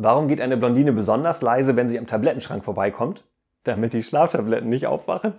Warum geht eine Blondine besonders leise, wenn sie am Tablettenschrank vorbeikommt? Damit die Schlaftabletten nicht aufwachen.